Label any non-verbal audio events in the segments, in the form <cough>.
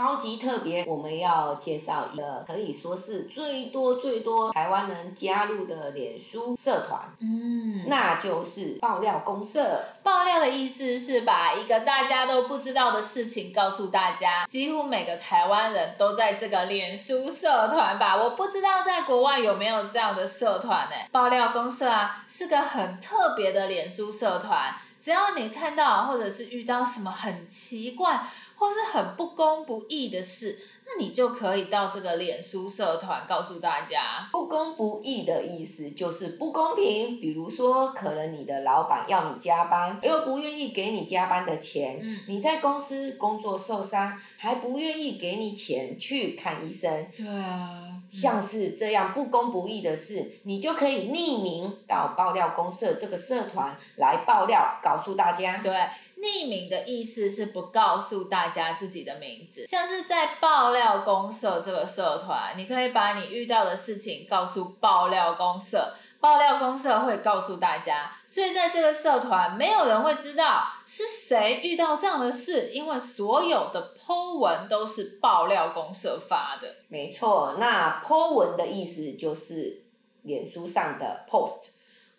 超级特别，我们要介绍一个可以说是最多最多台湾人加入的脸书社团，嗯，那就是爆料公社。爆料的意思是把一个大家都不知道的事情告诉大家。几乎每个台湾人都在这个脸书社团吧？我不知道在国外有没有这样的社团呢？爆料公社啊，是个很特别的脸书社团。只要你看到或者是遇到什么很奇怪，或是很不公不义的事，那你就可以到这个脸书社团告诉大家。不公不义的意思就是不公平，比如说可能你的老板要你加班，又不愿意给你加班的钱，嗯，你在公司工作受伤，还不愿意给你钱去看医生。对啊。像是这样不公不义的事，你就可以匿名到爆料公社这个社团来爆料，告诉大家。对，匿名的意思是不告诉大家自己的名字。像是在爆料公社这个社团，你可以把你遇到的事情告诉爆料公社。爆料公社会告诉大家，所以在这个社团，没有人会知道是谁遇到这样的事，因为所有的 po 文都是爆料公社发的。没错，那 po 文的意思就是脸书上的 post。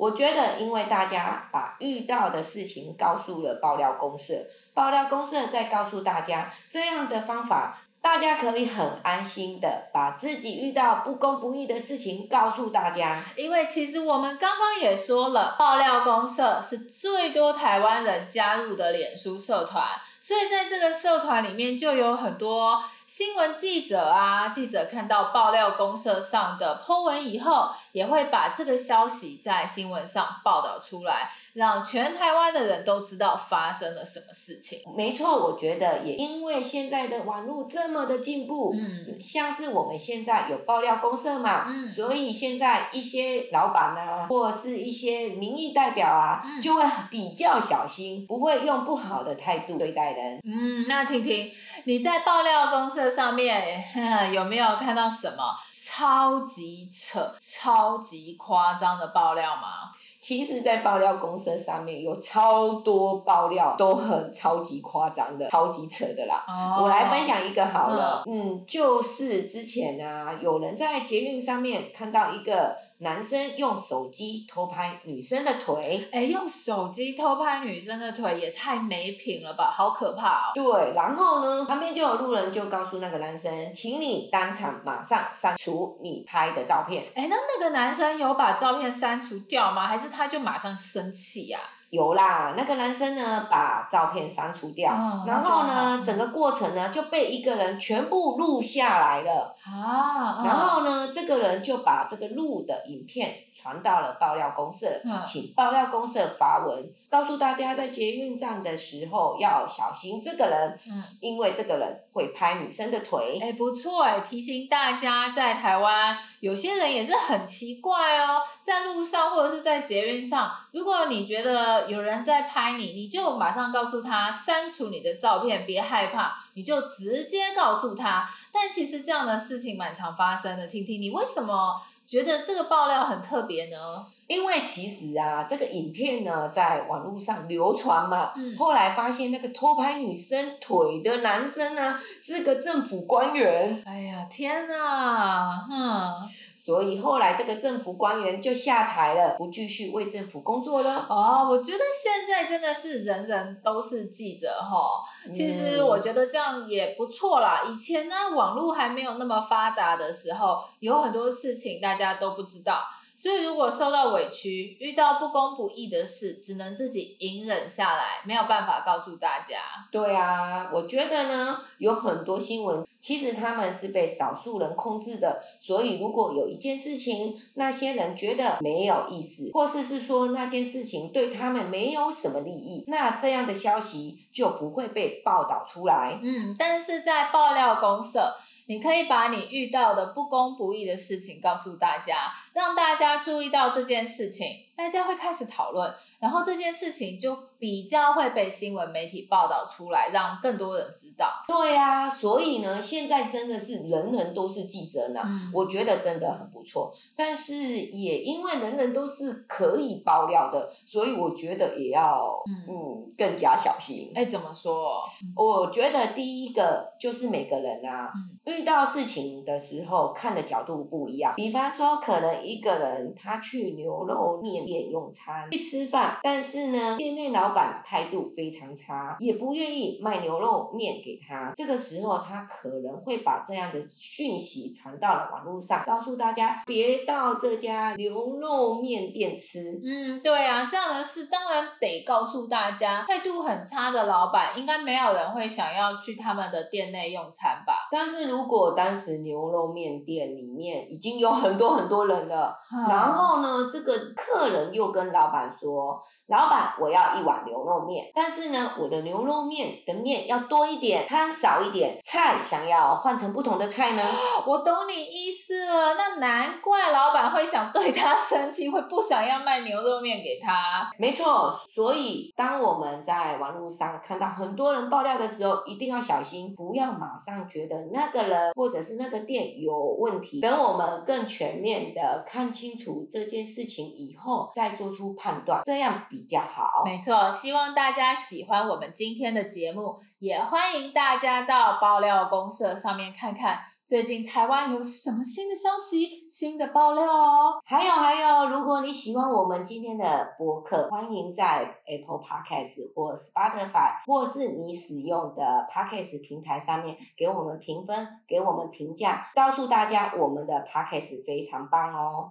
我觉得，因为大家把遇到的事情告诉了爆料公社，爆料公社再告诉大家这样的方法。大家可以很安心的把自己遇到不公不义的事情告诉大家，因为其实我们刚刚也说了，爆料公社是最多台湾人加入的脸书社团，所以在这个社团里面就有很多新闻记者啊，记者看到爆料公社上的 po 文以后，也会把这个消息在新闻上报道出来。让全台湾的人都知道发生了什么事情。没错，我觉得也因为现在的网络这么的进步，嗯，像是我们现在有爆料公社嘛，嗯，所以现在一些老板啊，或是一些民意代表啊，嗯，就会比较小心，不会用不好的态度对待人。嗯，那婷婷，你在爆料公社上面 <laughs> 有没有看到什么超级扯、超级夸张的爆料吗？其实，在爆料公社上面有超多爆料，都很超级夸张的，超级扯的啦。Oh, 我来分享一个好了，嗯，嗯，就是之前啊，有人在捷运上面看到一个。男生用手机偷拍女生的腿，哎，用手机偷拍女生的腿也太没品了吧，好可怕哦！对，然后呢，旁边就有路人就告诉那个男生，请你当场马上删除你拍的照片。哎，那那个男生有把照片删除掉吗？还是他就马上生气呀？有啦，那个男生呢，把照片删除掉，哦、然后呢，整个过程呢就被一个人全部录下来了。啊，哦、然后呢，这个人就把这个录的影片传到了爆料公社，嗯、请爆料公社发文，告诉大家在捷运站的时候要小心这个人，嗯、因为这个人会拍女生的腿。哎，不错哎，提醒大家在台湾有些人也是很奇怪哦，在路上或者是在捷运上，如果你觉得。有人在拍你，你就马上告诉他删除你的照片，别害怕，你就直接告诉他。但其实这样的事情蛮常发生的。听听，你为什么觉得这个爆料很特别呢？因为其实啊，这个影片呢在网络上流传嘛，嗯、后来发现那个偷拍女生腿的男生呢是个政府官员。哎呀，天哪，哼！所以后来这个政府官员就下台了，不继续为政府工作了。哦，我觉得现在真的是人人都是记者哈。其实我觉得这样也不错啦。以前呢，网络还没有那么发达的时候，有很多事情大家都不知道。所以，如果受到委屈，遇到不公不义的事，只能自己隐忍下来，没有办法告诉大家。对啊，我觉得呢，有很多新闻，其实他们是被少数人控制的。所以，如果有一件事情，那些人觉得没有意思，或是是说那件事情对他们没有什么利益，那这样的消息就不会被报道出来。嗯，但是在爆料公社。你可以把你遇到的不公不义的事情告诉大家，让大家注意到这件事情。大家会开始讨论，然后这件事情就比较会被新闻媒体报道出来，让更多人知道。对啊，所以呢，现在真的是人人都是记者呢，嗯、我觉得真的很不错。但是也因为人人都是可以爆料的，所以我觉得也要嗯，嗯更加小心。哎，怎么说？我觉得第一个就是每个人啊，嗯、遇到事情的时候看的角度不一样。比方说，可能一个人他去牛肉面店用餐去吃饭，但是呢，店内老板态度非常差，也不愿意卖牛肉面给他。这个时候，他可能会把这样的讯息传到了网络上，告诉大家别到这家牛肉面店吃。嗯，对啊，这样的事当然得告诉大家。态度很差的老板，应该没有人会想要去他们的店内用餐吧？但是如果当时牛肉面店里面已经有很多很多人了，嗯、然后呢，这个客人。又跟老板说：“老板，我要一碗牛肉面，但是呢，我的牛肉面的面要多一点，汤少一点，菜想要换成不同的菜呢。”我懂你意思了，那难怪老板会想对他生气，会不想要卖牛肉面给他。没错，所以当我们在网络上看到很多人爆料的时候，一定要小心，不要马上觉得那个人或者是那个店有问题。等我们更全面的看清楚这件事情以后。再做出判断，这样比较好。没错，希望大家喜欢我们今天的节目，也欢迎大家到爆料公社上面看看，最近台湾有什么新的消息、新的爆料哦。还有还有，如果你喜欢我们今天的播客，欢迎在 Apple Podcast 或 Spotify，或是你使用的 Podcast 平台上面给我们评分，给我们评价，告诉大家我们的 Podcast 非常棒哦。